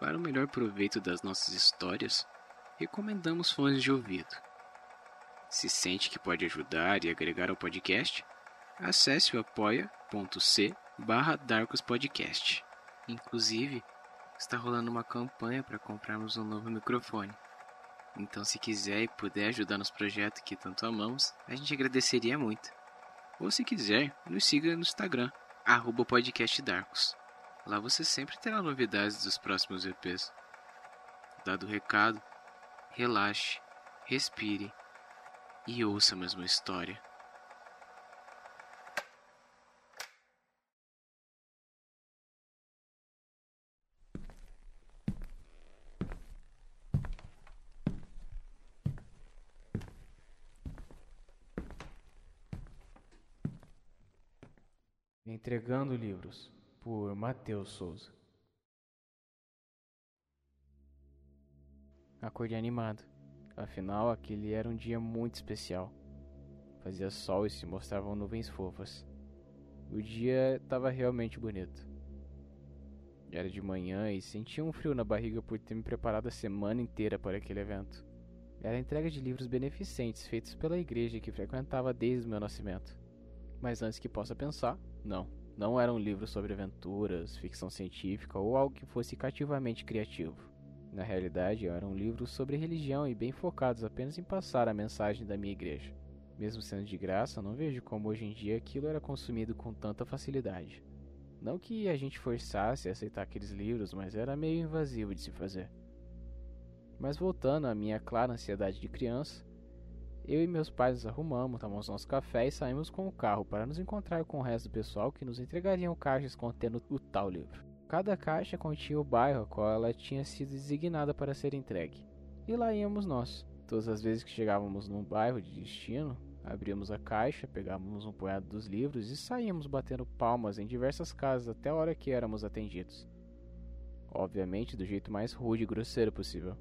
Para o melhor proveito das nossas histórias, recomendamos fones de ouvido. Se sente que pode ajudar e agregar ao podcast, acesse o apoia.c barra. Inclusive, está rolando uma campanha para comprarmos um novo microfone. Então, se quiser e puder ajudar nos projetos que tanto amamos, a gente agradeceria muito. Ou se quiser, nos siga no Instagram, arroba podcastdarkos. Lá você sempre terá novidades dos próximos EPs. Dado o recado, relaxe, respire e ouça a mesma história. Entregando livros por Matheus Souza. Acordei animado, afinal aquele era um dia muito especial. Fazia sol e se mostravam nuvens fofas. O dia estava realmente bonito. Era de manhã e sentia um frio na barriga por ter me preparado a semana inteira para aquele evento. Era a entrega de livros beneficentes feitos pela igreja que frequentava desde o meu nascimento. Mas antes que possa pensar, não. Não era um livro sobre aventuras, ficção científica ou algo que fosse cativamente criativo. Na realidade, era um livro sobre religião e bem focados apenas em passar a mensagem da minha igreja. Mesmo sendo de graça, não vejo como hoje em dia aquilo era consumido com tanta facilidade. Não que a gente forçasse a aceitar aqueles livros, mas era meio invasivo de se fazer. Mas voltando à minha clara ansiedade de criança, eu e meus pais nos arrumamos, tomamos nosso café e saímos com o carro para nos encontrar com o resto do pessoal que nos entregariam caixas contendo o tal livro. Cada caixa continha o bairro a qual ela tinha sido designada para ser entregue. E lá íamos nós. Todas as vezes que chegávamos num bairro de destino, abríamos a caixa, pegávamos um punhado dos livros e saíamos batendo palmas em diversas casas até a hora que éramos atendidos. Obviamente do jeito mais rude e grosseiro possível.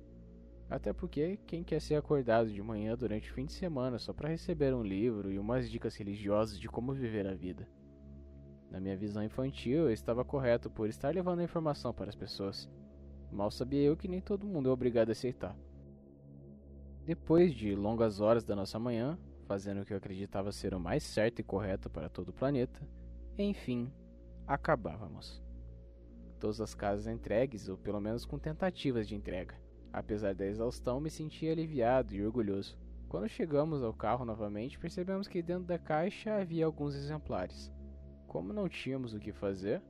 Até porque quem quer ser acordado de manhã durante o fim de semana só para receber um livro e umas dicas religiosas de como viver a vida? Na minha visão infantil, eu estava correto por estar levando a informação para as pessoas. Mal sabia eu que nem todo mundo é obrigado a aceitar. Depois de longas horas da nossa manhã, fazendo o que eu acreditava ser o mais certo e correto para todo o planeta, enfim, acabávamos. Todas as casas entregues, ou pelo menos com tentativas de entrega. Apesar da exaustão, me senti aliviado e orgulhoso. Quando chegamos ao carro novamente, percebemos que dentro da caixa havia alguns exemplares. Como não tínhamos o que fazer,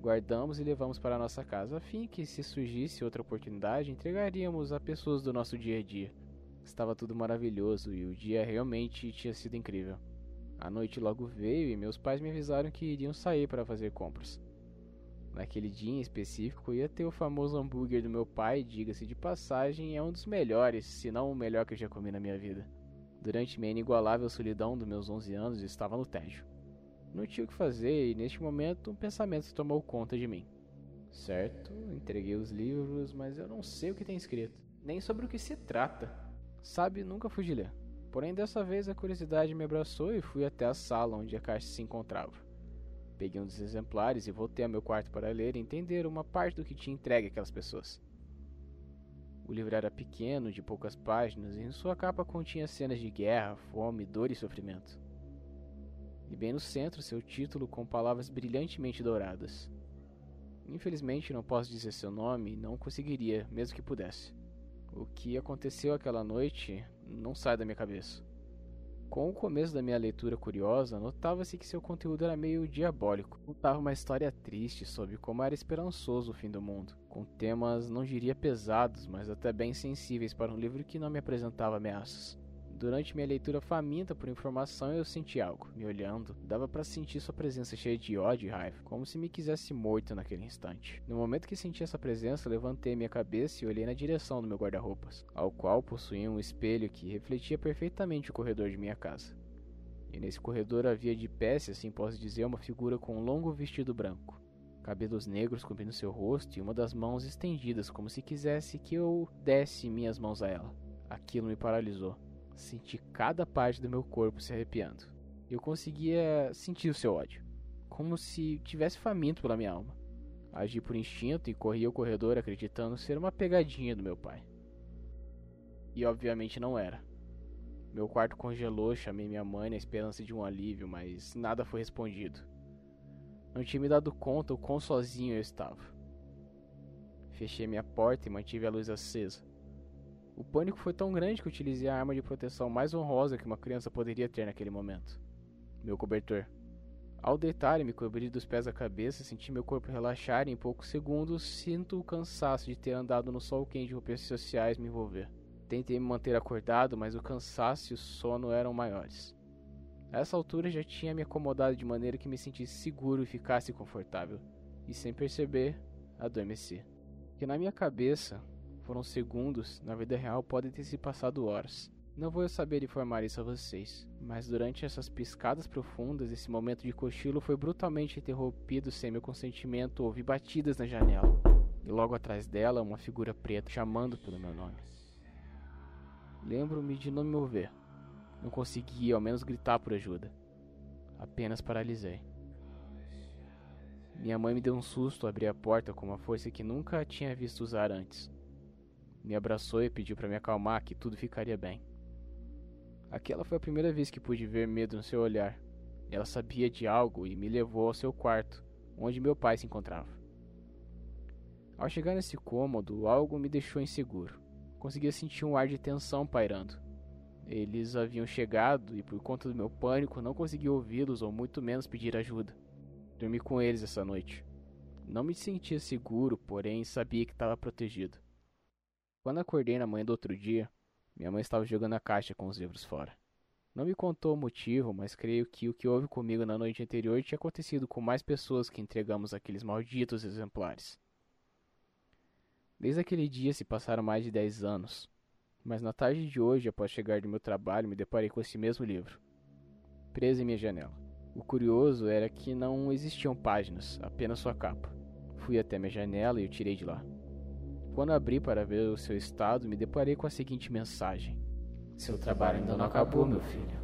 guardamos e levamos para nossa casa a fim que, se surgisse outra oportunidade, entregaríamos a pessoas do nosso dia a dia. Estava tudo maravilhoso e o dia realmente tinha sido incrível. A noite logo veio e meus pais me avisaram que iriam sair para fazer compras. Naquele dia em específico ia ter o famoso hambúrguer do meu pai, diga-se de passagem, é um dos melhores, se não o melhor que eu já comi na minha vida. Durante minha inigualável solidão dos meus 11 anos, estava no tédio. Não tinha o que fazer e neste momento um pensamento tomou conta de mim. Certo, entreguei os livros, mas eu não sei o que tem escrito, nem sobre o que se trata. Sabe, nunca fui de ler. Porém, dessa vez a curiosidade me abraçou e fui até a sala onde a caixa se encontrava. Peguei um dos exemplares e voltei ao meu quarto para ler e entender uma parte do que tinha entregue aquelas pessoas. O livro era pequeno, de poucas páginas, e em sua capa continha cenas de guerra, fome, dor e sofrimento. E bem no centro, seu título com palavras brilhantemente douradas. Infelizmente não posso dizer seu nome não conseguiria, mesmo que pudesse. O que aconteceu aquela noite não sai da minha cabeça. Com o começo da minha leitura curiosa, notava-se que seu conteúdo era meio diabólico. Contava uma história triste sobre como era esperançoso o fim do mundo, com temas não diria pesados, mas até bem sensíveis para um livro que não me apresentava ameaças. Durante minha leitura faminta por informação, eu senti algo. Me olhando, dava para sentir sua presença cheia de ódio e raiva, como se me quisesse morto naquele instante. No momento que senti essa presença, levantei minha cabeça e olhei na direção do meu guarda-roupas, ao qual possuía um espelho que refletia perfeitamente o corredor de minha casa. E nesse corredor havia de pé, se assim posso dizer, uma figura com um longo vestido branco. Cabelos negros cobrindo seu rosto e uma das mãos estendidas, como se quisesse que eu desse minhas mãos a ela. Aquilo me paralisou. Senti cada parte do meu corpo se arrepiando. Eu conseguia sentir o seu ódio, como se tivesse faminto pela minha alma. Agi por instinto e corri ao corredor acreditando ser uma pegadinha do meu pai. E obviamente não era. Meu quarto congelou, chamei minha mãe na esperança de um alívio, mas nada foi respondido. Não tinha me dado conta o quão sozinho eu estava. Fechei minha porta e mantive a luz acesa. O pânico foi tão grande que utilizei a arma de proteção mais honrosa que uma criança poderia ter naquele momento: meu cobertor. Ao deitar e me cobrir dos pés à cabeça, senti meu corpo relaxar e em poucos segundos sinto o cansaço de ter andado no sol quente de roupas sociais me envolver. Tentei me manter acordado, mas o cansaço e o sono eram maiores. A essa altura já tinha me acomodado de maneira que me sentisse seguro e ficasse confortável, e sem perceber, adormeci. Que na minha cabeça foram segundos, na vida real podem ter se passado horas. Não vou saber informar isso a vocês, mas durante essas piscadas profundas, esse momento de cochilo foi brutalmente interrompido sem meu consentimento. Ouvi batidas na janela, e logo atrás dela, uma figura preta chamando pelo meu nome. Lembro-me de não me mover. Não consegui, ao menos, gritar por ajuda. Apenas paralisei. Minha mãe me deu um susto ao abrir a porta com uma força que nunca tinha visto usar antes. Me abraçou e pediu para me acalmar que tudo ficaria bem. Aquela foi a primeira vez que pude ver medo no seu olhar. Ela sabia de algo e me levou ao seu quarto, onde meu pai se encontrava. Ao chegar nesse cômodo, algo me deixou inseguro. Conseguia sentir um ar de tensão pairando. Eles haviam chegado e, por conta do meu pânico, não consegui ouvi-los ou muito menos pedir ajuda. Dormi com eles essa noite. Não me sentia seguro, porém sabia que estava protegido. Quando acordei na manhã do outro dia, minha mãe estava jogando a caixa com os livros fora. Não me contou o motivo, mas creio que o que houve comigo na noite anterior tinha acontecido com mais pessoas que entregamos aqueles malditos exemplares. Desde aquele dia se passaram mais de 10 anos, mas na tarde de hoje, após chegar do meu trabalho, me deparei com esse mesmo livro, preso em minha janela. O curioso era que não existiam páginas, apenas sua capa. Fui até minha janela e o tirei de lá. Quando abri para ver o seu estado, me deparei com a seguinte mensagem: Seu trabalho ainda não acabou, meu filho.